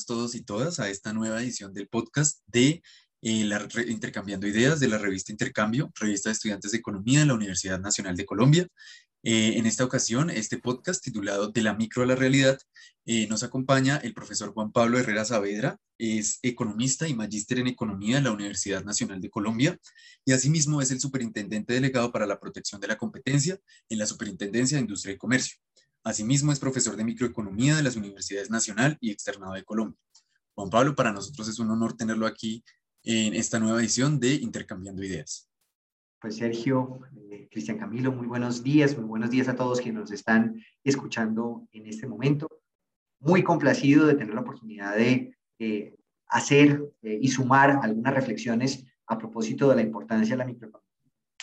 todos y todas a esta nueva edición del podcast de eh, la Intercambiando Ideas de la revista Intercambio, revista de estudiantes de economía de la Universidad Nacional de Colombia. Eh, en esta ocasión, este podcast titulado De la micro a la realidad, eh, nos acompaña el profesor Juan Pablo Herrera Saavedra, es economista y magíster en economía de la Universidad Nacional de Colombia y asimismo es el superintendente delegado para la protección de la competencia en la Superintendencia de Industria y Comercio. Asimismo, es profesor de microeconomía de las Universidades Nacional y Externado de Colombia. Juan Pablo, para nosotros es un honor tenerlo aquí en esta nueva edición de Intercambiando Ideas. Pues Sergio, eh, Cristian Camilo, muy buenos días, muy buenos días a todos quienes nos están escuchando en este momento. Muy complacido de tener la oportunidad de eh, hacer eh, y sumar algunas reflexiones a propósito de la importancia de la microeconomía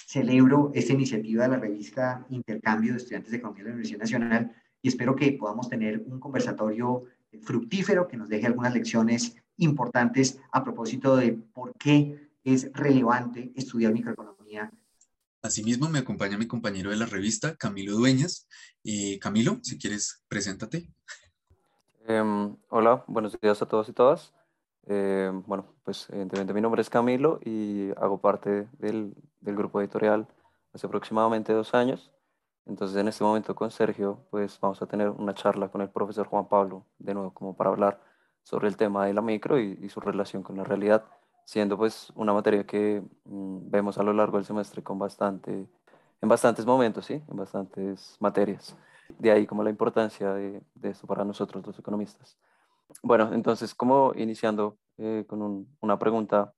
celebro esta iniciativa de la revista Intercambio de Estudiantes de Economía de la Universidad Nacional y espero que podamos tener un conversatorio fructífero que nos deje algunas lecciones importantes a propósito de por qué es relevante estudiar microeconomía. Asimismo, me acompaña mi compañero de la revista, Camilo Dueñas. Eh, Camilo, si quieres, preséntate. Em, hola, buenos días a todos y todas. Eh, bueno, pues evidentemente mi nombre es Camilo y hago parte del, grupo editorial hace aproximadamente dos años. Entonces en este momento con Sergio pues vamos a tener una charla con el profesor Juan Pablo de nuevo como para hablar sobre el tema de la micro y, su relación con la realidad, siendo pues una materia que mm, vemos a lo largo del semestre con bastante, en bastantes momentos, ¿sí? En bastantes materias. De ahí como la importancia de esto para nosotros los economistas. Bueno, entonces, como iniciando eh, con una pregunta,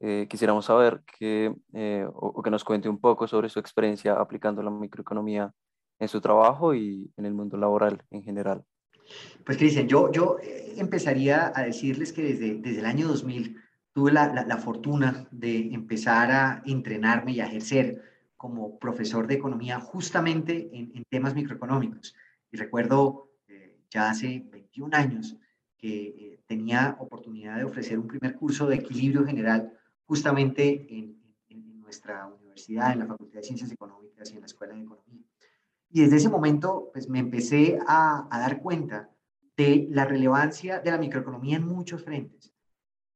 eh, quisiéramos saber que, eh, o, que nos cuente un poco sobre su experiencia aplicando la microeconomía en su trabajo y en el mundo laboral en general. Pues Cristian, yo, yo empezaría a decirles que desde, desde el año 2000 tuve la, la, fortuna de empezar a entrenarme y a ejercer como profesor de economía justamente en, en temas microeconómicos. Y recuerdo ya hace 21 años que eh, tenía oportunidad de ofrecer un primer curso de equilibrio general justamente en, nuestra universidad, en la Facultad de Ciencias Económicas y en la Escuela de Economía. Y desde ese momento, pues me empecé a, dar cuenta de la relevancia de la microeconomía en muchos frentes.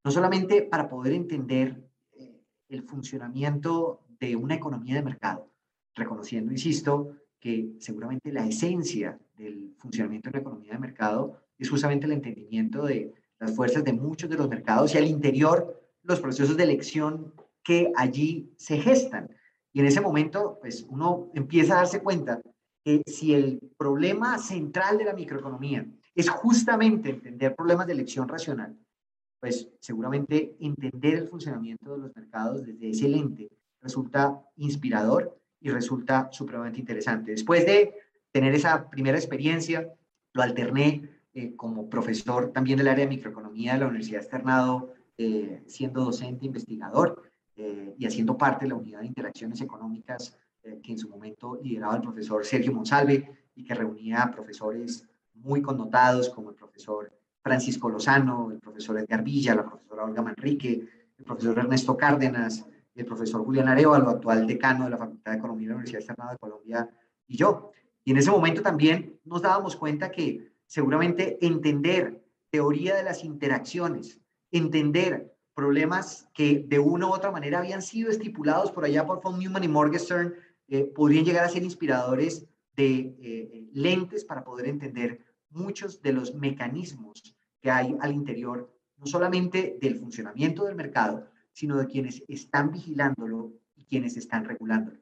No solamente para poder entender eh, el funcionamiento de una economía de mercado, reconociendo, insisto, que seguramente la esencia del funcionamiento de una economía de mercado es justamente el entendimiento de las fuerzas de muchos de los mercados y al interior los procesos de elección que allí se gestan. Y en ese momento, pues uno empieza a darse cuenta que si el problema central de la microeconomía es justamente entender problemas de elección racional, pues seguramente entender el funcionamiento de los mercados desde ese lente resulta inspirador y resulta supremamente interesante. Después de tener esa primera experiencia, lo alterné eh, como profesor también del área de microeconomía de la Universidad Externado, eh, siendo docente, investigador eh, y haciendo parte de la unidad de interacciones económicas que en su momento lideraba el profesor Sergio Monsalve y que reunía a profesores muy connotados como el profesor Francisco Lozano, el profesor Edgar Villa, la profesora Olga Manrique, el profesor Ernesto Cárdenas, el profesor Julián Arevalo, actual decano de la Facultad de Economía de la Universidad Externado de Colombia, y yo. Y en ese momento también nos dábamos cuenta que seguramente entender teoría de las interacciones, entender problemas que de una u otra manera habían sido estipulados por allá por von Neumann y Morgenstern, eh, podrían llegar a ser inspiradores de eh, lentes para poder entender muchos de los mecanismos que hay al interior, no solamente del funcionamiento del mercado, sino de quienes están vigilándolo y quienes están regulándolo.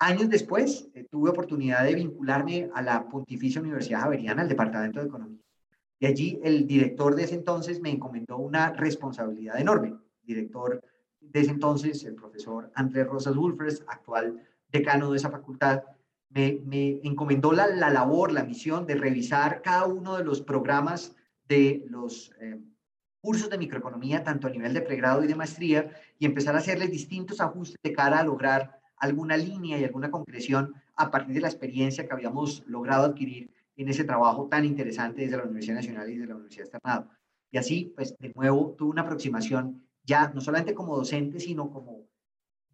Años después, eh, tuve oportunidad de vincularme a la Pontificia Universidad Javeriana, al Departamento de Economía. Y allí el director de ese entonces me encomendó una responsabilidad enorme. director de ese entonces, el profesor Andrés Rosas Wolfers, actual decano de esa facultad, me, me encomendó la, la, labor, la misión de revisar cada uno de los programas de los eh, cursos de microeconomía, tanto a nivel de pregrado y de maestría, y empezar a hacerles distintos ajustes de cara a lograr alguna línea y alguna concreción a partir de la experiencia que habíamos logrado adquirir en ese trabajo tan interesante desde la Universidad Nacional y desde la Universidad Externado. Y así, pues, de nuevo, tuve una aproximación ya no solamente como docente, sino como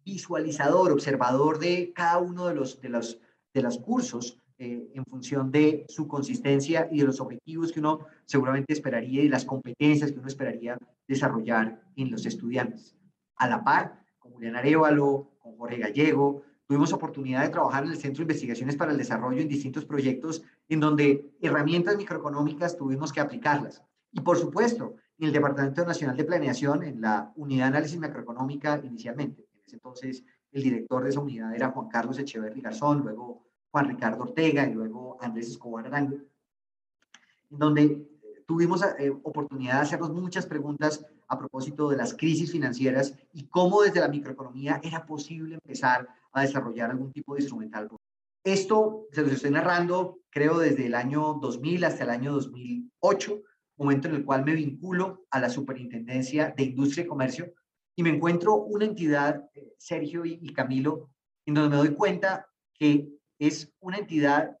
visualizador, observador de cada uno de los, de los, de los cursos eh, en función de su consistencia y de los objetivos que uno seguramente esperaría y las competencias que uno esperaría desarrollar en los estudiantes. A la par, con Julián Arevalo, con Jorge Gallego, tuvimos oportunidad de trabajar en el Centro de Investigaciones para el Desarrollo en distintos proyectos en donde herramientas microeconómicas tuvimos que aplicarlas. Y por supuesto, en el Departamento Nacional de Planeación, en la Unidad de Análisis Macroeconómica inicialmente. En ese entonces, el director de esa unidad era Juan Carlos Echeverri Garzón, luego Juan Ricardo Ortega y luego Andrés Escobar Arango, en donde eh, tuvimos eh, oportunidad de hacernos muchas preguntas a propósito de las crisis financieras y cómo desde la microeconomía era posible empezar a desarrollar algún tipo de instrumental. Esto se los estoy narrando, creo, desde el año 2000 hasta el año 2008, momento en el cual me vinculo a la Superintendencia de Industria y Comercio y me encuentro una entidad, eh, Sergio y, Camilo, en donde me doy cuenta que es una entidad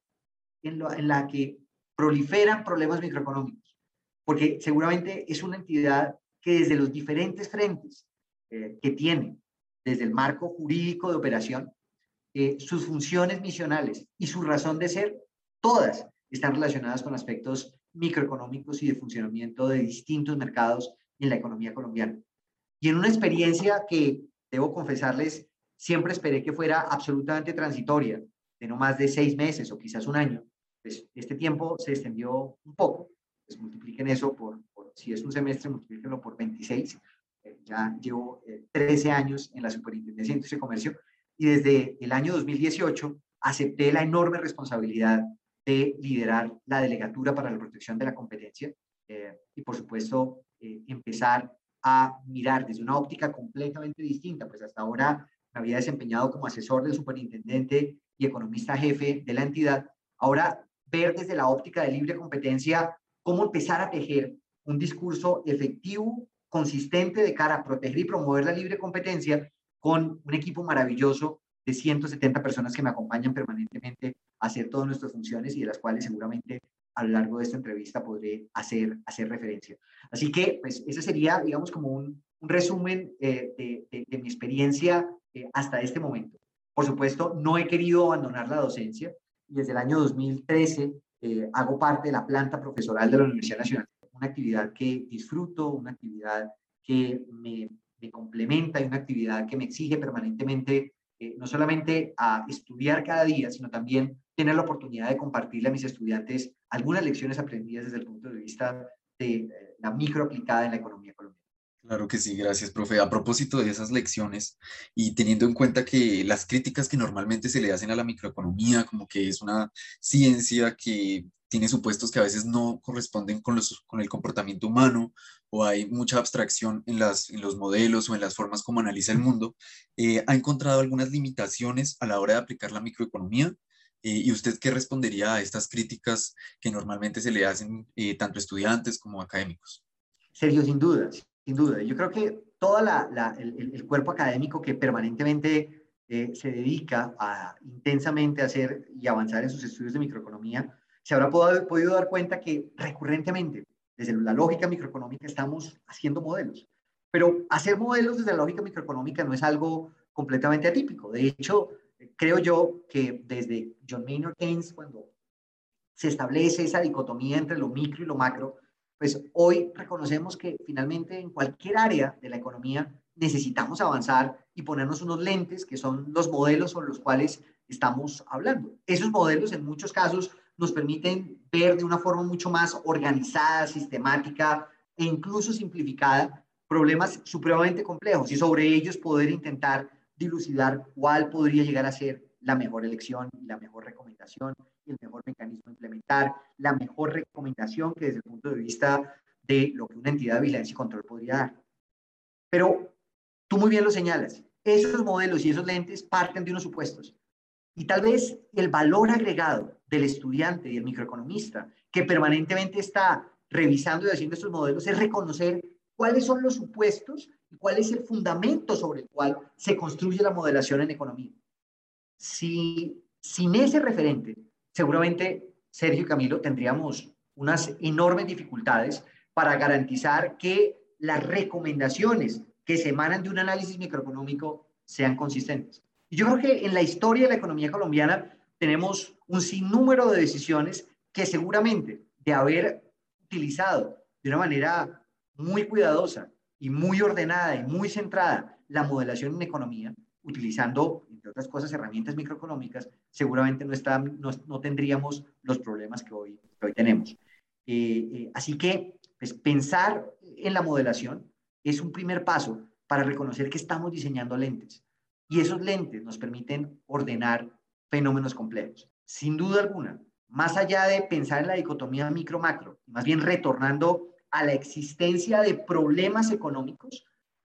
en, la que proliferan problemas microeconómicos, porque seguramente es una entidad que desde los diferentes frentes eh, que tiene, desde el marco jurídico de operación, eh, sus funciones misionales y su razón de ser, todas están relacionadas con aspectos microeconómicos y de funcionamiento de distintos mercados en la economía colombiana. Y en una experiencia que, debo confesarles, siempre esperé que fuera absolutamente transitoria, de no más de seis meses o quizás un año, pues este tiempo se extendió un poco. Pues multipliquen eso por, si es un semestre, multiplíquenlo por 26. Eh, ya llevo 13 eh, años en la Superintendencia de Industria y Comercio y desde el año 2018 acepté la enorme responsabilidad de liderar la delegatura para la protección de la competencia eh, y, por supuesto, empezar a mirar desde una óptica completamente distinta, pues hasta ahora me había desempeñado como asesor del superintendente y economista jefe de la entidad, ahora ver desde la óptica de libre competencia cómo empezar a tejer un discurso efectivo, consistente de cara a proteger y promover la libre competencia con un equipo maravilloso de 170 personas que me acompañan permanentemente a hacer todas nuestras funciones y de las cuales seguramente a lo largo de esta entrevista podré hacer, hacer referencia. Así que, pues, ese sería, digamos, como un, resumen eh, de, de, mi experiencia eh, hasta este momento. Por supuesto, no he querido abandonar la docencia y desde el año 2013 eh, hago parte de la planta profesoral de la Universidad Nacional, una actividad que disfruto, una actividad que me, me complementa y una actividad que me exige permanentemente eh, no solamente a estudiar cada día, sino también tener la oportunidad de compartirle a mis estudiantes algunas lecciones aprendidas desde el punto de vista de la micro aplicada en la economía colombiana. Claro que sí, gracias, profe. A propósito de esas lecciones y teniendo en cuenta que las críticas que normalmente se le hacen a la microeconomía, como que es una ciencia que tiene supuestos que a veces no corresponden con, los, con el comportamiento humano o hay mucha abstracción en, las, en los modelos o en las formas como analiza el mundo, eh, ¿ha encontrado algunas limitaciones a la hora de aplicar la microeconomía? Eh, ¿Y usted qué respondería a estas críticas que normalmente se le hacen eh, tanto estudiantes como académicos? Sergio, sin dudas. Sin duda, yo creo que todo el, cuerpo académico que permanentemente eh, se dedica a intensamente hacer y avanzar en sus estudios de microeconomía, se habrá podido, dar cuenta que recurrentemente, desde la lógica microeconómica, estamos haciendo modelos. Pero hacer modelos desde la lógica microeconómica no es algo completamente atípico. De hecho, creo yo que desde John Maynard Keynes, cuando se establece esa dicotomía entre lo micro y lo macro, pues hoy reconocemos que finalmente en cualquier área de la economía necesitamos avanzar y ponernos unos lentes que son los modelos sobre los cuales estamos hablando. Esos modelos en muchos casos nos permiten ver de una forma mucho más organizada, sistemática e incluso simplificada problemas supremamente complejos y sobre ellos poder intentar dilucidar cuál podría llegar a ser la mejor elección y la mejor recomendación el mejor mecanismo a implementar, la mejor recomendación que desde el punto de vista de lo que una entidad de vigilancia y control podría dar. Pero tú muy bien lo señalas, esos modelos y esos lentes parten de unos supuestos. Y tal vez el valor agregado del estudiante y el microeconomista que permanentemente está revisando y haciendo estos modelos es reconocer cuáles son los supuestos y cuál es el fundamento sobre el cual se construye la modelación en economía. Si sin ese referente seguramente Sergio y Camilo tendríamos unas enormes dificultades para garantizar que las recomendaciones que se emanan de un análisis microeconómico sean consistentes. Yo creo que en la historia de la economía colombiana tenemos un sinnúmero de decisiones que seguramente de haber utilizado de una manera muy cuidadosa y muy ordenada y muy centrada la modelación en economía, utilizando, entre otras cosas, herramientas microeconómicas, seguramente no, está, no, tendríamos los problemas que hoy, hoy tenemos. Eh, eh, así que pues, pensar en la modelación es un primer paso para reconocer que estamos diseñando lentes y esos lentes nos permiten ordenar fenómenos complejos. Sin duda alguna, más allá de pensar en la dicotomía micro-macro, más bien retornando a la existencia de problemas económicos,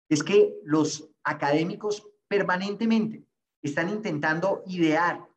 es que los académicos permanentemente están intentando idear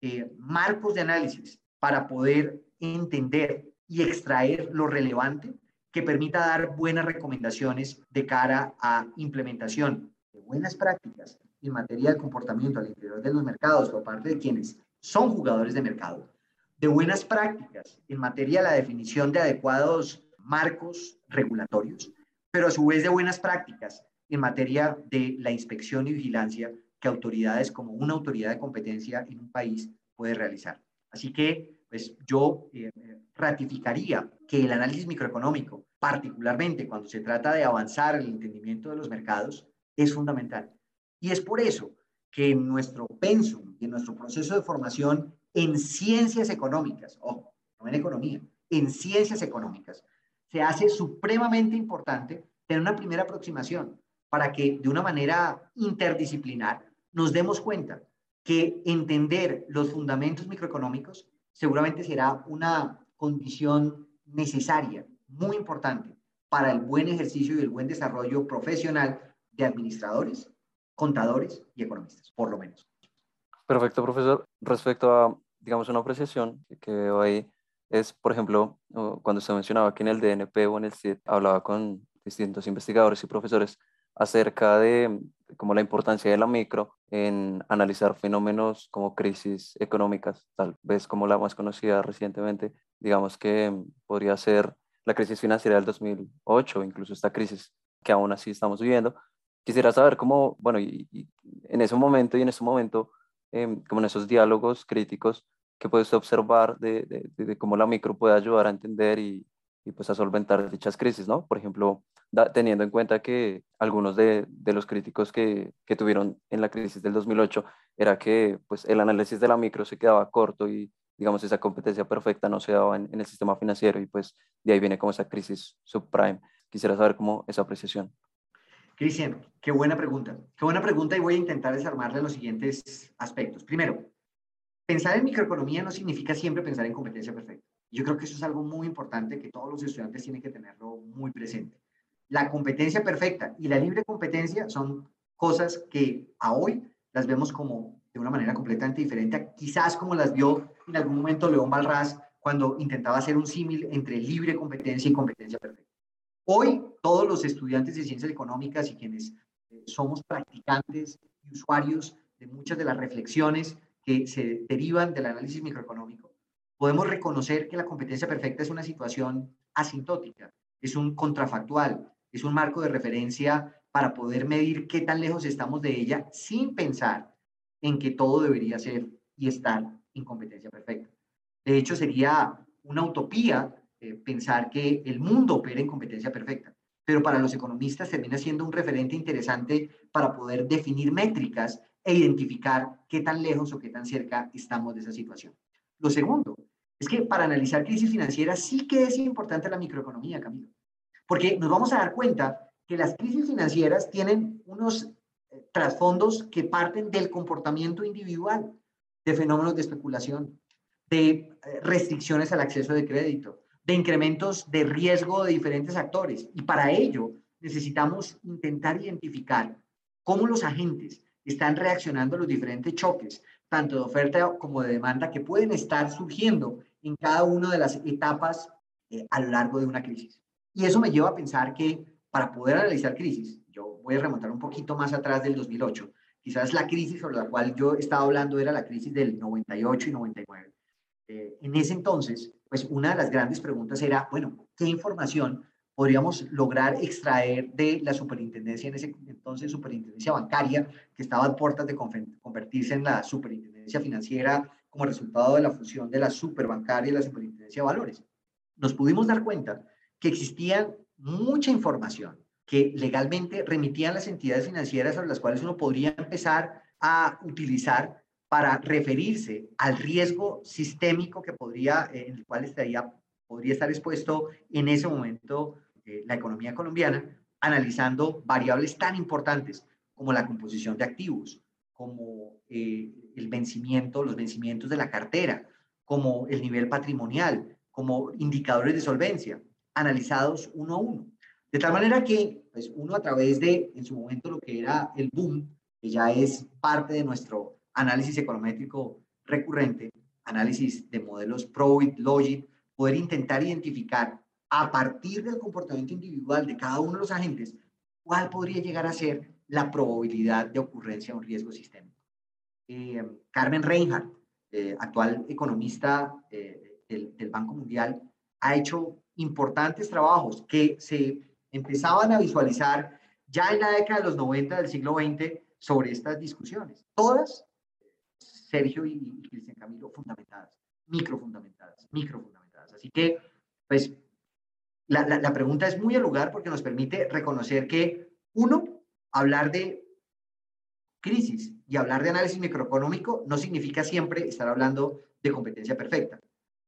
eh, marcos de análisis para poder entender y extraer lo relevante que permita dar buenas recomendaciones de cara a implementación de buenas prácticas en materia de comportamiento al interior de los mercados por parte de quienes son jugadores de mercado, de buenas prácticas en materia de la definición de adecuados marcos regulatorios, pero a su vez de buenas prácticas en materia de la inspección y vigilancia que autoridades como una autoridad de competencia en un país puede realizar. Así que, pues yo eh, ratificaría que el análisis microeconómico, particularmente cuando se trata de avanzar el entendimiento de los mercados, es fundamental. Y es por eso que en nuestro pensum y en nuestro proceso de formación en ciencias económicas, ojo, no en economía, en ciencias económicas, se hace supremamente importante tener una primera aproximación para que de una manera interdisciplinar nos demos cuenta que entender los fundamentos microeconómicos seguramente será una condición necesaria, muy importante, para el buen ejercicio y el buen desarrollo profesional de administradores, contadores y economistas, por lo menos. Perfecto, profesor. Respecto a, digamos, una apreciación que ahí, es, por ejemplo, cuando usted mencionaba que en el DNP o en el CID hablaba con distintos investigadores y profesores acerca de como la importancia de la micro en analizar fenómenos como crisis económicas, tal vez como la más conocida recientemente, digamos que podría ser la crisis financiera del 2008, incluso esta crisis que aún así estamos viviendo. Quisiera saber cómo, bueno, y, en ese momento y en ese momento, em, como en esos diálogos críticos, que puede observar de, cómo la micro puede ayudar a entender y, y pues a solventar dichas crisis, ¿no? Por ejemplo, teniendo en cuenta que algunos de, los críticos que, que, tuvieron en la crisis del 2008 era que pues el análisis de la micro se quedaba corto y digamos esa competencia perfecta no se daba en, en el sistema financiero y pues de ahí viene como esa crisis subprime. Quisiera saber cómo esa apreciación. Cristian, qué buena pregunta. Qué buena pregunta y voy a intentar desarmarle los siguientes aspectos. Primero, pensar en microeconomía no significa siempre pensar en competencia perfecta. Yo creo que eso es algo muy importante que todos los estudiantes tienen que tenerlo muy presente. La competencia perfecta y la libre competencia son cosas que a hoy las vemos como de una manera completamente diferente, quizás como las vio en algún momento León Balraz cuando intentaba hacer un símil entre libre competencia y competencia perfecta. Hoy todos los estudiantes de ciencias económicas y quienes eh, somos practicantes y usuarios de muchas de las reflexiones que se derivan del análisis microeconómico, podemos reconocer que la competencia perfecta es una situación asintótica, es un contrafactual, es un marco de referencia para poder medir qué tan lejos estamos de ella sin pensar en que todo debería ser y estar en competencia perfecta. De hecho, sería una utopía eh, pensar que el mundo opera en competencia perfecta, pero para los economistas termina siendo un referente interesante para poder definir métricas e identificar qué tan lejos o qué tan cerca estamos de esa situación. Lo segundo es que para analizar crisis financieras sí que es importante la microeconomía, Camilo, porque nos vamos a dar cuenta que las crisis financieras tienen unos eh, trasfondos que parten del comportamiento individual, de fenómenos de especulación, de eh, restricciones al acceso de crédito, de incrementos de riesgo de diferentes actores. Y para ello necesitamos intentar identificar cómo los agentes están reaccionando a los diferentes choques, tanto de oferta como de demanda, que pueden estar surgiendo en cada una de las etapas eh, a lo largo de una crisis. Y eso me lleva a pensar que para poder analizar crisis, yo voy a remontar un poquito más atrás del 2008, quizás la crisis sobre la cual yo estaba hablando era la crisis del 98 y 99. Eh, en ese entonces, pues una de las grandes preguntas era, bueno, ¿qué información podríamos lograr extraer de la superintendencia, en ese entonces superintendencia bancaria, que estaba a puertas de convertirse en la superintendencia financiera como resultado de la fusión de la superbancaria y la superintendencia de valores. Nos pudimos dar cuenta que existía mucha información que legalmente remitían las entidades financieras sobre las cuales uno podría empezar a utilizar para referirse al riesgo sistémico que podría, en el cual estaría, podría estar expuesto en ese momento eh, la economía colombiana, analizando variables tan importantes como la composición de activos, como eh, el vencimiento, los vencimientos de la cartera, como el nivel patrimonial, como indicadores de solvencia, analizados uno a uno. De tal manera que pues, uno a través de, en su momento, lo que era el boom, que ya es parte de nuestro análisis econométrico recurrente, análisis de modelos Probit, Logit, poder intentar identificar a partir del comportamiento individual de cada uno de los agentes, cuál podría llegar a ser la probabilidad de ocurrencia de un riesgo sistémico. Eh, Carmen Reinhardt, eh, actual economista eh, del, del, Banco Mundial, ha hecho importantes trabajos que se empezaban a visualizar ya en la década de los 90 del siglo XX sobre estas discusiones. Todas, Sergio y, Cristian Camilo, fundamentadas, microfundamentadas, microfundamentadas. Así que, pues, la, la, pregunta es muy al lugar porque nos permite reconocer que, uno, hablar de crisis y hablar de análisis microeconómico no significa siempre estar hablando de competencia perfecta.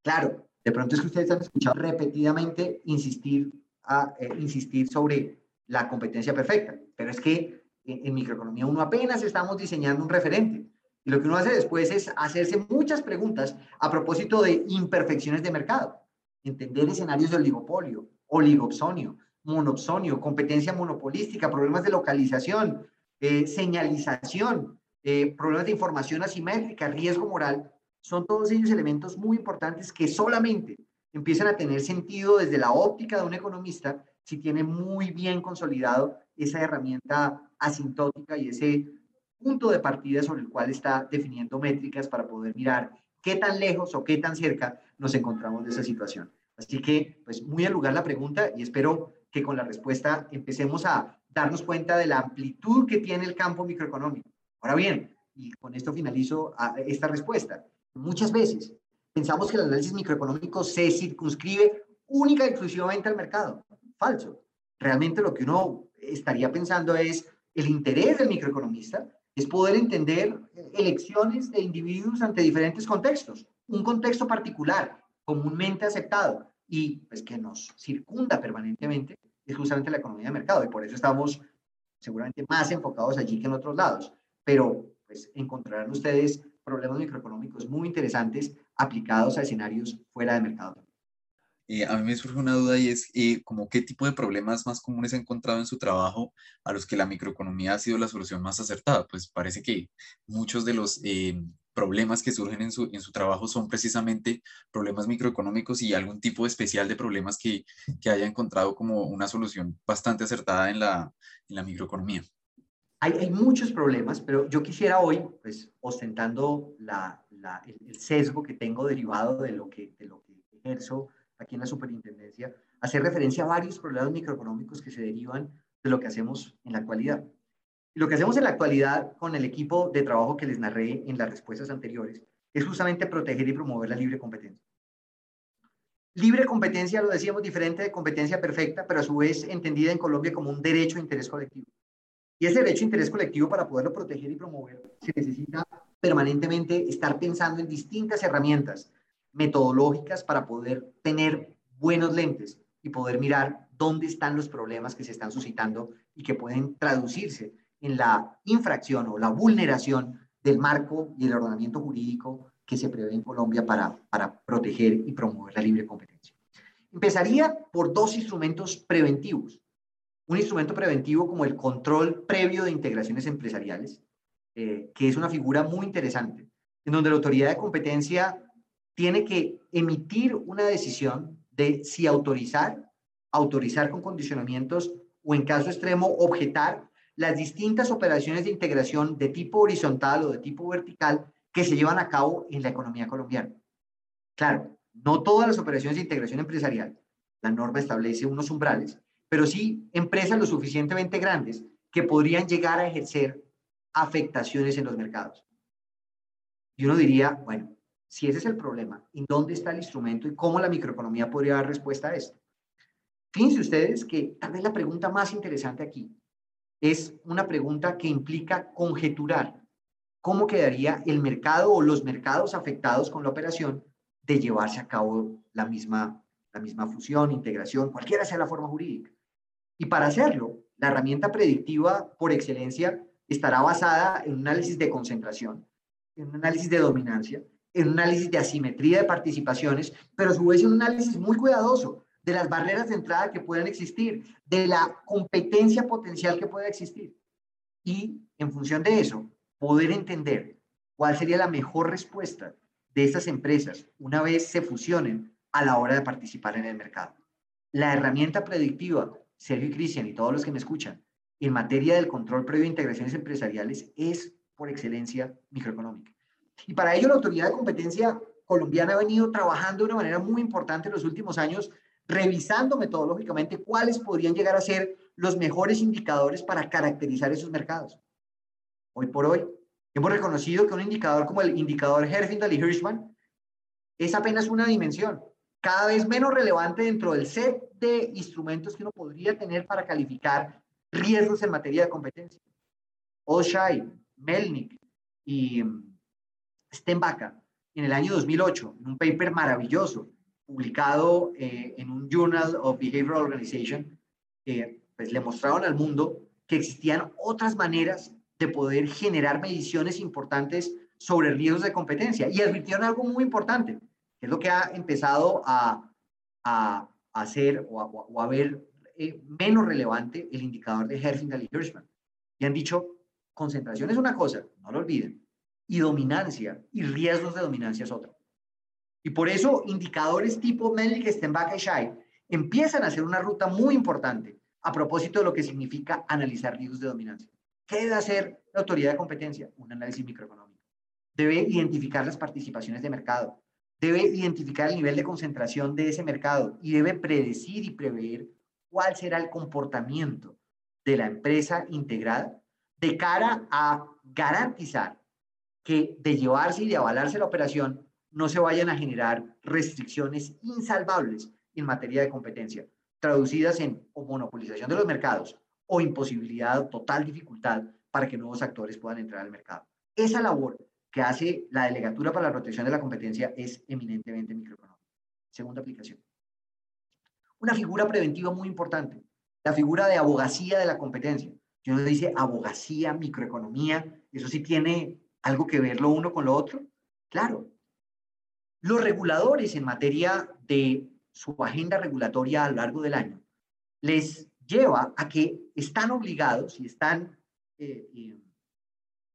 Claro, de pronto es que ustedes han escuchado repetidamente insistir, a, eh, insistir sobre la competencia perfecta, pero es que en, en, microeconomía uno apenas estamos diseñando un referente. Y lo que uno hace después es hacerse muchas preguntas a propósito de imperfecciones de mercado. Entender escenarios de oligopolio, oligopsonio, monopsonio, competencia monopolística, problemas de localización, eh, señalización, eh, problemas de información asimétrica, riesgo moral, son todos ellos elementos muy importantes que solamente empiezan a tener sentido desde la óptica de un economista si tiene muy bien consolidado esa herramienta asintótica y ese punto de partida sobre el cual está definiendo métricas para poder mirar qué tan lejos o qué tan cerca nos encontramos de esa situación. Así que, pues muy al lugar la pregunta y espero que con la respuesta empecemos a darnos cuenta de la amplitud que tiene el campo microeconómico. Ahora bien, y con esto finalizo esta respuesta, muchas veces pensamos que el análisis microeconómico se circunscribe única y exclusivamente al mercado. Falso. Realmente lo que uno estaría pensando es el interés del microeconomista es poder entender elecciones de individuos ante diferentes contextos, un contexto particular, comúnmente aceptado y pues, que nos circunda permanentemente, es justamente la economía de mercado y por eso estamos seguramente más enfocados allí que en otros lados. Pero pues encontrarán ustedes problemas microeconómicos muy interesantes aplicados a escenarios fuera de mercado. Eh, a mí me surge una duda y es eh, como qué tipo de problemas más comunes ha encontrado en su trabajo a los que la microeconomía ha sido la solución más acertada. Pues parece que muchos de los eh, problemas que surgen en su, en su trabajo son precisamente problemas microeconómicos y algún tipo especial de problemas que, que haya encontrado como una solución bastante acertada en la, en la microeconomía. Hay, hay, muchos problemas, pero yo quisiera hoy, pues ostentando la, la, el, el, sesgo que tengo derivado de lo que, de lo que ejerzo aquí en la superintendencia, hacer referencia a varios problemas microeconómicos que se derivan de lo que hacemos en la actualidad. Y lo que hacemos en la actualidad con el equipo de trabajo que les narré en las respuestas anteriores es justamente proteger y promover la libre competencia. Libre competencia, lo decíamos, diferente de competencia perfecta, pero a su vez entendida en Colombia como un derecho de interés colectivo. Y ese derecho de interés colectivo, para poderlo proteger y promover, se necesita permanentemente estar pensando en distintas herramientas metodológicas para poder tener buenos lentes y poder mirar dónde están los problemas que se están suscitando y que pueden traducirse en la infracción o la vulneración del marco y el ordenamiento jurídico que se prevé en Colombia para, para proteger y promover la libre competencia. Empezaría por dos instrumentos preventivos. Un instrumento preventivo como el control previo de integraciones empresariales, eh, que es una figura muy interesante, en donde la autoridad de competencia tiene que emitir una decisión de si autorizar, autorizar con condicionamientos o en caso extremo objetar las distintas operaciones de integración de tipo horizontal o de tipo vertical que se llevan a cabo en la economía colombiana. Claro, no todas las operaciones de integración empresarial, la norma establece unos umbrales, pero sí empresas lo suficientemente grandes que podrían llegar a ejercer afectaciones en los mercados. Y uno diría, bueno, si ese es el problema, ¿en dónde está el instrumento y cómo la microeconomía podría dar respuesta a esto? Fíjense ustedes que tal vez la pregunta más interesante aquí es una pregunta que implica conjeturar cómo quedaría el mercado o los mercados afectados con la operación de llevarse a cabo la misma, la misma fusión, integración, cualquiera sea la forma jurídica. Y para hacerlo, la herramienta predictiva por excelencia estará basada en un análisis de concentración, en un análisis de dominancia, en un análisis de asimetría de participaciones, pero a su vez en un análisis muy cuidadoso de las barreras de entrada que puedan existir, de la competencia potencial que pueda existir. Y en función de eso, poder entender cuál sería la mejor respuesta de estas empresas una vez se fusionen a la hora de participar en el mercado. La herramienta predictiva, Sergio y Cristian y todos los que me escuchan, en materia del control previo de integraciones empresariales es por excelencia microeconómica. Y para ello la Autoridad de Competencia colombiana ha venido trabajando de una manera muy importante en los últimos años, revisando metodológicamente cuáles podrían llegar a ser los mejores indicadores para caracterizar esos mercados. Hoy por hoy, hemos reconocido que un indicador como el indicador Herfindahl y Hirschman es apenas una dimensión, cada vez menos relevante dentro del set de instrumentos que uno podría tener para calificar riesgos en materia de competencia. Oshai, Melnick y Stenbacher en el año 2008, en un paper maravilloso publicado eh, en un Journal of Behavioral Organization, eh, pues le mostraron al mundo que existían otras maneras de poder generar mediciones importantes sobre riesgos de competencia y advirtieron algo muy importante, que es lo que ha empezado a, a, hacer o a, ver eh, menos relevante el indicador de Herfindahl y Hirschman. Y han dicho, concentración es una cosa, no lo olviden, y dominancia y riesgos de dominancia es otra. Y por eso indicadores tipo Melnick, Stenbach y Shai empiezan a ser una ruta muy importante a propósito de lo que significa analizar riesgos de dominancia. ¿Qué debe hacer la autoridad de competencia? Un análisis microeconómico. Debe identificar las participaciones de mercado, debe identificar el nivel de concentración de ese mercado y debe predecir y prever cuál será el comportamiento de la empresa integrada de cara a garantizar que de llevarse y de avalarse la operación no se vayan a generar restricciones insalvables en materia de competencia, traducidas en monopolización de los mercados o imposibilidad o total dificultad para que nuevos actores puedan entrar al mercado. Esa labor que hace la Delegatura para la Protección de la Competencia es eminentemente microeconómica. Segunda aplicación. Una figura preventiva muy importante, la figura de abogacía de la competencia. Yo no dice abogacía, microeconomía, eso sí tiene algo que ver lo uno con lo otro. Claro. Los reguladores en materia de su agenda regulatoria a lo largo del año les lleva a que están obligados y están eh, eh,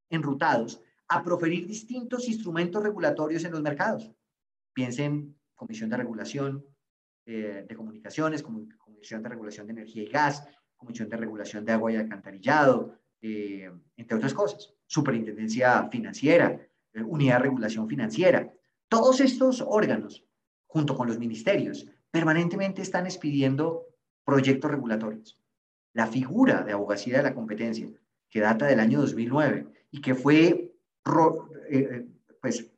enrutados a proferir distintos instrumentos regulatorios en los mercados. Piensen Comisión de Regulación eh, de Comunicaciones, Comisión de Regulación de Energía y Gas, Comisión de Regulación de Agua y Alcantarillado, entre otras cosas. Superintendencia Financiera, Unidad de Regulación Financiera. Todos estos órganos, junto con los ministerios, permanentemente están expidiendo proyectos regulatorios. La figura de abogacía de la competencia, que data del año 2009 y que fue, eh, eh, pues,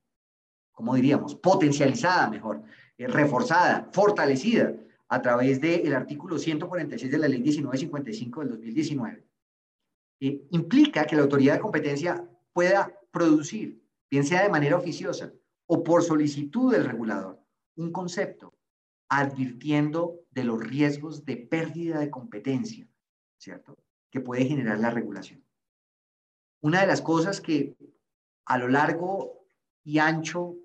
como diríamos, potencializada mejor, eh, reforzada, fortalecida a través del artículo 146 de la ley 1955 del 2019, implica que la autoridad de competencia pueda producir, bien sea de manera oficiosa o por solicitud del regulador, un concepto advirtiendo de los riesgos de pérdida de competencia, ¿cierto? Que puede generar la regulación. Una de las cosas que a lo largo y ancho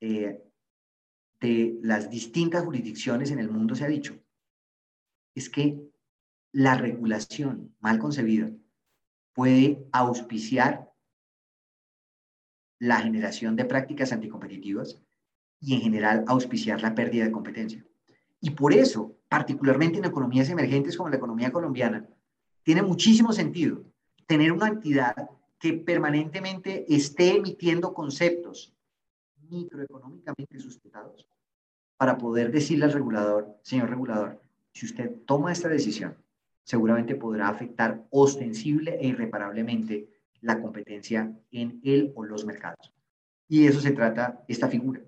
eh, de las distintas jurisdicciones en el mundo se ha dicho es que la regulación mal concebida puede auspiciar la generación de prácticas anticompetitivas y en general auspiciar la pérdida de competencia. Y por eso, particularmente en economías emergentes como la economía colombiana, tiene muchísimo sentido tener una entidad que permanentemente esté emitiendo conceptos microeconómicamente sustentados para poder decirle al regulador, señor regulador, si usted toma esta decisión, seguramente podrá afectar ostensible e irreparablemente la competencia en él o los mercados. Y eso se trata esta figura.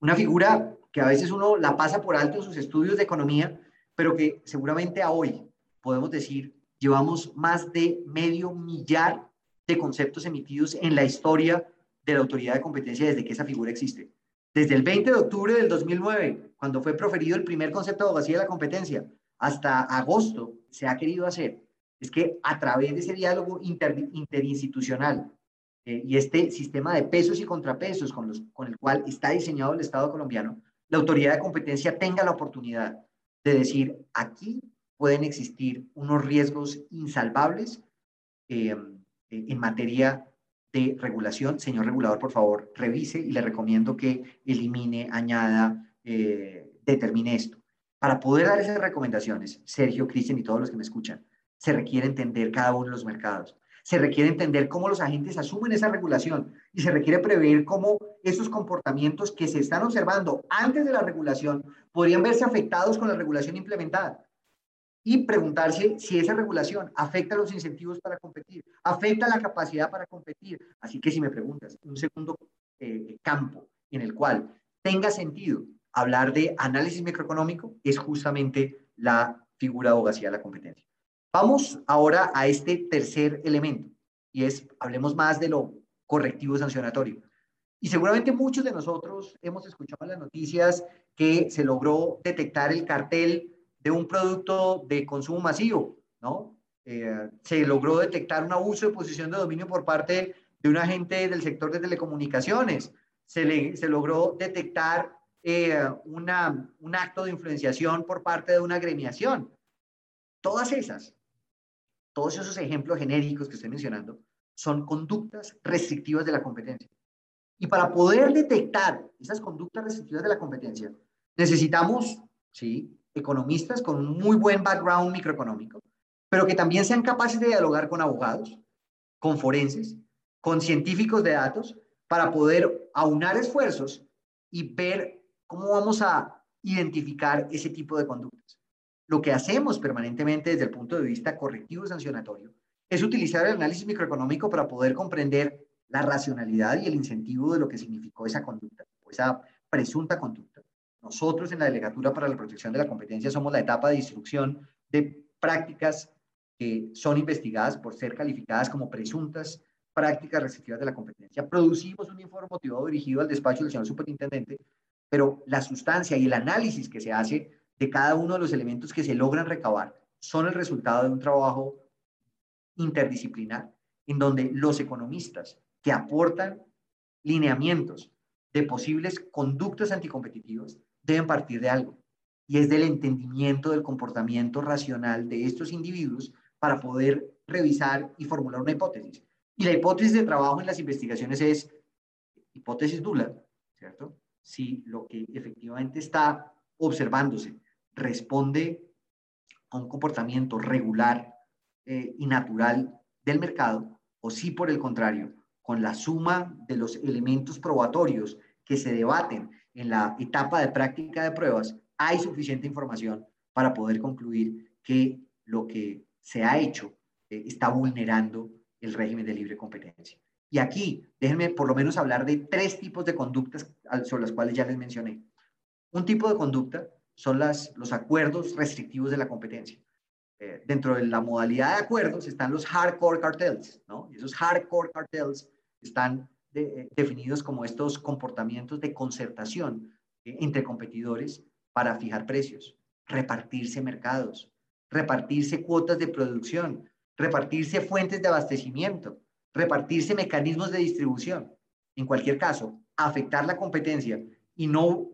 Una figura que a veces uno la pasa por alto en sus estudios de economía, pero que seguramente a hoy podemos decir, llevamos más de medio millar de conceptos emitidos en la historia de la autoridad de competencia desde que esa figura existe. Desde el 20 de octubre del 2009, cuando fue proferido el primer concepto de abogacía de la competencia, hasta agosto se ha querido hacer, es que a través de ese diálogo interinstitucional eh, y este sistema de pesos y contrapesos con, los, con el cual está diseñado el Estado colombiano, la autoridad de competencia tenga la oportunidad de decir, aquí pueden existir unos riesgos insalvables eh, en materia de regulación. Señor regulador, por favor, revise y le recomiendo que elimine, añada, eh, determine esto. Para poder dar esas recomendaciones, Sergio, Cristian y todos los que me escuchan, se requiere entender cada uno de los mercados. Se requiere entender cómo los agentes asumen esa regulación y se requiere prever cómo esos comportamientos que se están observando antes de la regulación podrían verse afectados con la regulación implementada y preguntarse si esa regulación afecta los incentivos para competir, afecta la capacidad para competir. Así que si me preguntas, un segundo eh, campo en el cual tenga sentido hablar de análisis microeconómico es justamente la figura de abogacía de la competencia. Vamos ahora a este tercer elemento y es, hablemos más de lo correctivo sancionatorio. Y seguramente muchos de nosotros hemos escuchado en las noticias que se logró detectar el cartel de un producto de consumo masivo, ¿no? Eh, se logró detectar un abuso de posición de dominio por parte de un agente del sector de telecomunicaciones, se, le, se logró detectar eh, una, un acto de influenciación por parte de una agremiación. Todas esas, todos esos ejemplos genéricos que estoy mencionando, son conductas restrictivas de la competencia. Y para poder detectar esas conductas restrictivas de la competencia, necesitamos, ¿sí? economistas con un muy buen background microeconómico, pero que también sean capaces de dialogar con abogados, con forenses, con científicos de datos, para poder aunar esfuerzos y ver cómo vamos a identificar ese tipo de conductas. Lo que hacemos permanentemente desde el punto de vista correctivo y sancionatorio es utilizar el análisis microeconómico para poder comprender la racionalidad y el incentivo de lo que significó esa conducta o esa presunta conducta nosotros en la Delegatura para la Protección de la Competencia somos la etapa de instrucción de prácticas que son investigadas por ser calificadas como presuntas prácticas restrictivas de la competencia. Producimos un informe motivado dirigido al despacho del señor superintendente, pero la sustancia y el análisis que se hace de cada uno de los elementos que se logran recabar son el resultado de un trabajo interdisciplinar en donde los economistas que aportan lineamientos de posibles conductas anticompetitivas deben partir de algo, y es del entendimiento del comportamiento racional de estos individuos para poder revisar y formular una hipótesis. Y la hipótesis de trabajo en las investigaciones es hipótesis nula, ¿cierto? Si lo que efectivamente está observándose responde a un comportamiento regular eh, y natural del mercado, o si por el contrario, con la suma de los elementos probatorios que se debaten en la etapa de práctica de pruebas, hay suficiente información para poder concluir que lo que se ha hecho eh, está vulnerando el régimen de libre competencia. Y aquí, déjenme por lo menos hablar de tres tipos de conductas sobre las cuales ya les mencioné. Un tipo de conducta son las, los acuerdos restrictivos de la competencia. Eh, dentro de la modalidad de acuerdos están los hardcore cartels, ¿no? Y esos hardcore cartels están eh, definidos como estos comportamientos de concertación eh, entre competidores para fijar precios, repartirse mercados, repartirse cuotas de producción, repartirse fuentes de abastecimiento, repartirse mecanismos de distribución. En cualquier caso, afectar la competencia y no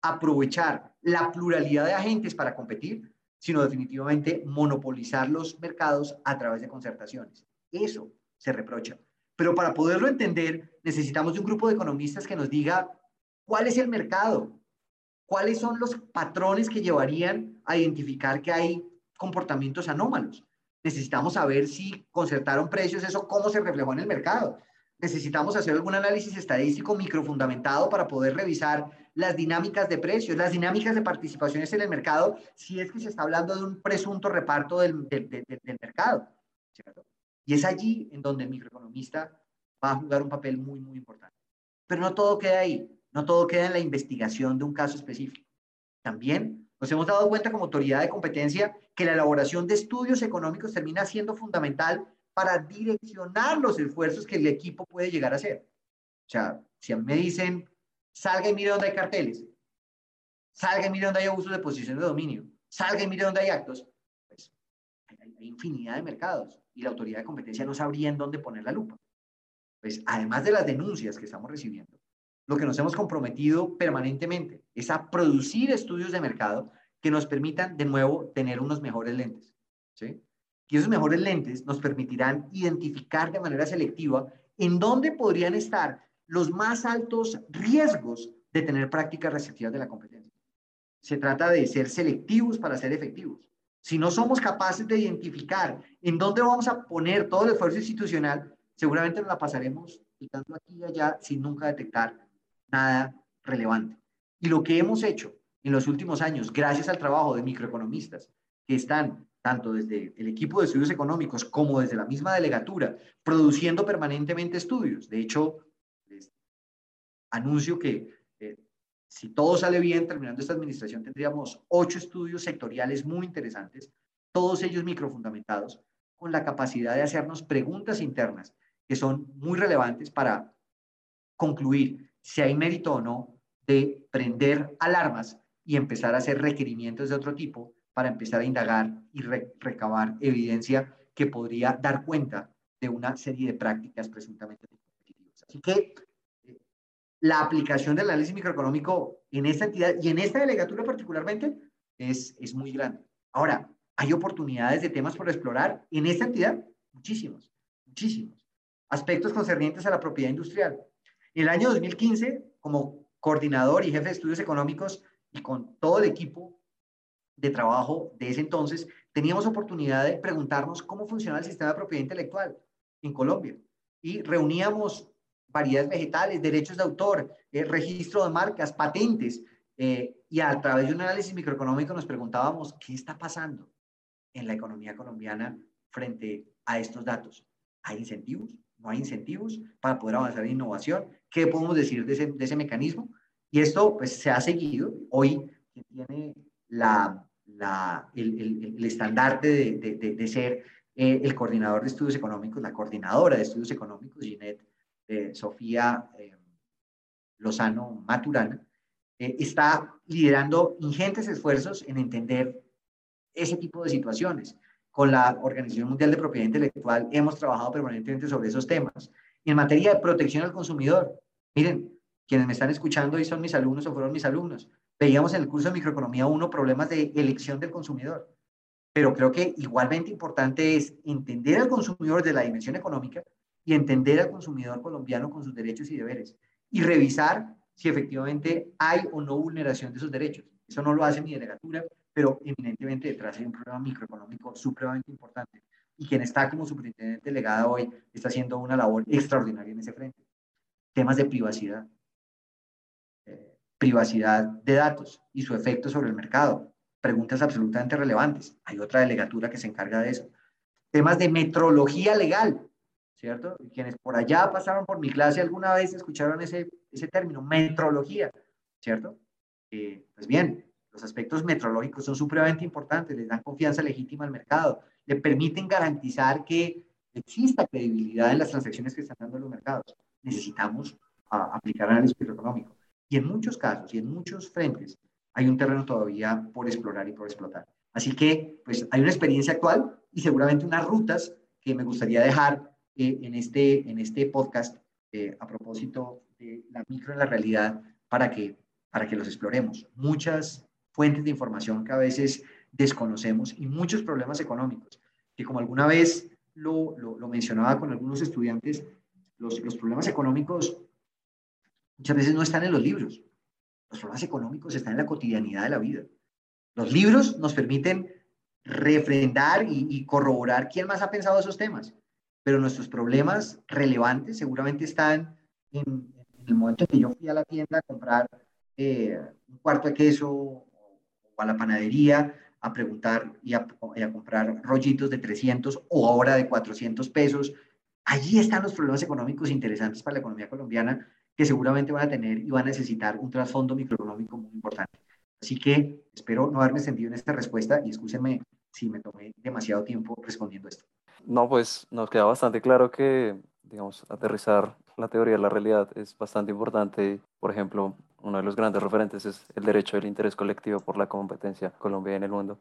aprovechar la pluralidad de agentes para competir, sino definitivamente monopolizar los mercados a través de concertaciones. Eso se reprocha. Pero para poderlo entender, necesitamos de un grupo de economistas que nos diga cuál es el mercado, cuáles son los patrones que llevarían a identificar que hay comportamientos anómalos. Necesitamos saber si concertaron precios, eso cómo se reflejó en el mercado. Necesitamos hacer algún análisis estadístico microfundamentado para poder revisar las dinámicas de precios, las dinámicas de participaciones en el mercado, si es que se está hablando de un presunto reparto del, del, del mercado. ¿cierto? Y es allí en donde el microeconomista va a jugar un papel muy, muy importante. Pero no todo queda ahí, no todo queda en la investigación de un caso específico. También nos hemos dado cuenta como autoridad de competencia que la elaboración de estudios económicos termina siendo fundamental para direccionar los esfuerzos que el equipo puede llegar a hacer. O sea, si a mí me dicen, salga y mire dónde hay carteles, salga y mire dónde hay abusos de posición de dominio, salga y mire dónde hay actos, pues hay, infinidad de mercados y la autoridad de competencia no sabría en dónde poner la lupa. Pues además de las denuncias que estamos recibiendo, lo que nos hemos comprometido permanentemente es a producir estudios de mercado que nos permitan de nuevo tener unos mejores lentes. ¿sí? Y esos mejores lentes nos permitirán identificar de manera selectiva en dónde podrían estar los más altos riesgos de tener prácticas restrictivas de la competencia. Se trata de ser selectivos para ser efectivos. Si no somos capaces de identificar en dónde vamos a poner todo el esfuerzo institucional, seguramente nos la pasaremos picando aquí y allá sin nunca detectar nada relevante. Y lo que hemos hecho en los últimos años, gracias al trabajo de microeconomistas que están tanto desde el equipo de estudios económicos como desde la misma delegatura, produciendo permanentemente estudios. De hecho, les anuncio que eh, si todo sale bien, terminando esta administración, tendríamos ocho estudios sectoriales muy interesantes, todos ellos microfundamentados, con la capacidad de hacernos preguntas internas que son muy relevantes para concluir si hay mérito o no de prender alarmas y empezar a hacer requerimientos de otro tipo para empezar a indagar y recabar evidencia que podría dar cuenta de una serie de prácticas presuntamente competitivas. Así que eh, la aplicación del análisis microeconómico en esta entidad y en esta delegatura particularmente es, es muy grande. Ahora, hay oportunidades de temas por explorar en esta entidad, muchísimos, muchísimos. Aspectos concernientes a la propiedad industrial. En el año 2015, como coordinador y jefe de estudios económicos y con todo el equipo de trabajo de ese entonces, teníamos oportunidad de preguntarnos cómo funcionaba el sistema de propiedad intelectual en Colombia. Y reuníamos variedades vegetales, derechos de autor, eh, registro de marcas, patentes, eh, y a través de un análisis microeconómico nos preguntábamos qué está pasando en la economía colombiana frente a estos datos. ¿Hay incentivos? ¿No hay incentivos para poder avanzar en innovación? ¿Qué podemos decir de ese, de ese mecanismo? Y esto pues, se ha seguido. Hoy, tiene la, la, el, el, estandarte de, de, de, ser eh, el coordinador de estudios económicos, la coordinadora de estudios económicos, Ginette eh, Sofía eh, Lozano Maturana, está liderando ingentes esfuerzos en entender ese tipo de situaciones. Con la Organización Mundial de Propiedad Intelectual hemos trabajado permanentemente sobre esos temas. En materia de protección al consumidor, miren, quienes me están escuchando y son mis alumnos o fueron mis alumnos, Veíamos en el curso de microeconomía 1 problemas de elección del consumidor, pero creo que igualmente importante es entender al consumidor de la dimensión económica y entender al consumidor colombiano con sus derechos y deberes y revisar si efectivamente hay o no vulneración de esos derechos. Eso no lo hace mi delegatura, pero eminentemente detrás hay un problema microeconómico supremamente importante. Y quien está como superintendente delegada hoy está haciendo una labor extraordinaria en ese frente. Temas de privacidad privacidad de datos y su efecto sobre el mercado. Preguntas absolutamente relevantes. Hay otra delegatura que se encarga de eso. Temas de metrología legal, ¿cierto? Quienes por allá pasaron por mi clase alguna vez escucharon ese, ese término, metrología, ¿cierto? Eh, pues bien, los aspectos metrológicos son supremamente importantes, les dan confianza legítima al mercado, le permiten garantizar que exista credibilidad en las transacciones que están dando los mercados. Necesitamos aplicar análisis económico. Y en muchos casos y en muchos frentes hay un terreno todavía por explorar y por explotar. Así que, pues, hay una experiencia actual y seguramente unas rutas que me gustaría dejar eh, en, este, en este podcast eh, a propósito de la micro en la realidad para que, para que los exploremos. Muchas fuentes de información que a veces desconocemos y muchos problemas económicos, que como alguna vez lo, lo, lo mencionaba con algunos estudiantes, los, los problemas económicos muchas veces no están en los libros. Los problemas económicos están en la cotidianidad de la vida. Los libros nos permiten refrendar y, corroborar quién más ha pensado esos temas, pero nuestros problemas relevantes seguramente están en, el momento en que yo fui a la tienda a comprar eh, un cuarto de queso o a la panadería a preguntar y a, y a, comprar rollitos de 300 o ahora de 400 pesos. Allí están los problemas económicos interesantes para la economía colombiana que seguramente van a tener y van a necesitar un trasfondo microeconómico muy importante. Así que espero no haberme sentido en esta respuesta y escúchenme si me tomé demasiado tiempo respondiendo esto. No, pues nos queda bastante claro que, digamos, aterrizar la teoría de la realidad es bastante importante. Por ejemplo, uno de los grandes referentes es el derecho del interés colectivo por la competencia Colombia en el mundo.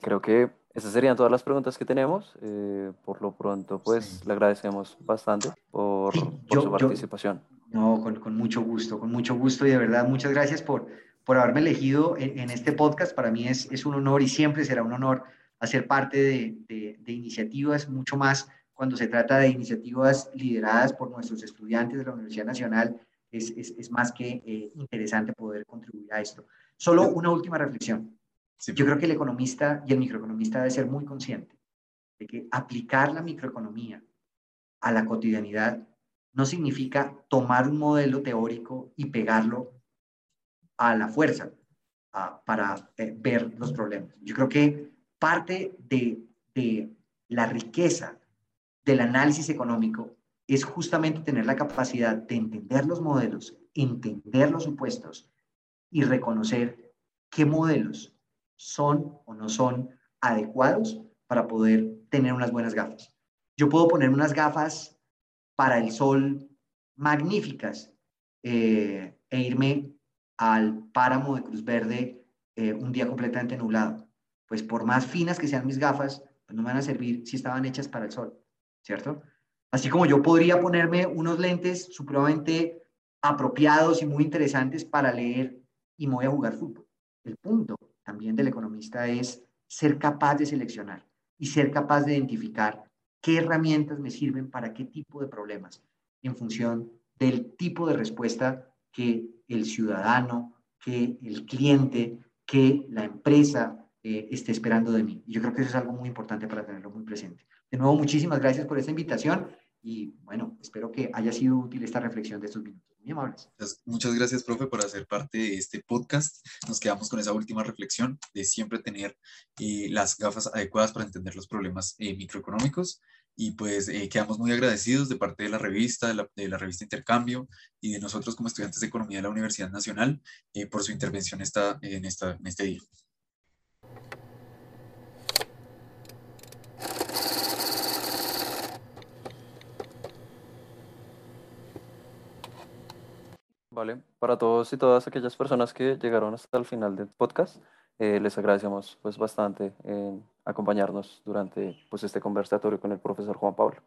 Creo que esas serían todas las preguntas que tenemos. Eh, por lo pronto, pues le agradecemos bastante por, su participación. No, con, con, mucho gusto, con mucho gusto y de verdad muchas gracias por, por haberme elegido en, en este podcast. Para mí es, es, un honor y siempre será un honor hacer parte de, de, iniciativas, mucho más cuando se trata de iniciativas lideradas por nuestros estudiantes de la Universidad Nacional. Es, es, es más que eh, interesante poder contribuir a esto. Solo una última reflexión. Yo creo que el economista y el microeconomista debe ser muy consciente de que aplicar la microeconomía a la cotidianidad no significa tomar un modelo teórico y pegarlo a la fuerza para eh, ver los problemas. Yo creo que parte de, de la riqueza del análisis económico es justamente tener la capacidad de entender los modelos, entender los supuestos y reconocer qué modelos son o no son adecuados para poder tener unas buenas gafas. Yo puedo poner unas gafas para el sol magníficas eh, e irme al páramo de Cruz Verde eh, un día completamente nublado. Pues por más finas que sean mis gafas, pues no me van a servir si estaban hechas para el sol, ¿cierto? Así como yo podría ponerme unos lentes supremamente apropiados y muy interesantes para leer y me voy a jugar fútbol. El punto también del economista es ser capaz de seleccionar y ser capaz de identificar qué herramientas me sirven para qué tipo de problemas en función del tipo de respuesta que el ciudadano, que el cliente, que la empresa eh, esté esperando de mí. Y yo creo que eso es algo muy importante para tenerlo muy presente. De nuevo, muchísimas gracias por esta invitación y bueno, espero que haya sido útil esta reflexión de estos minutos. Muchas gracias, profe, por hacer parte de este podcast. Nos quedamos con esa última reflexión de siempre tener eh, las gafas adecuadas para entender los problemas eh, microeconómicos. Y pues eh, quedamos muy agradecidos de parte de la revista, de la, de la, revista Intercambio y de nosotros como estudiantes de Economía de la Universidad Nacional por su intervención esta, en, esta, en este día. Para todos y todas aquellas personas que llegaron hasta el final del podcast, eh, les agradecemos pues bastante en acompañarnos durante pues este conversatorio con el profesor Juan Pablo.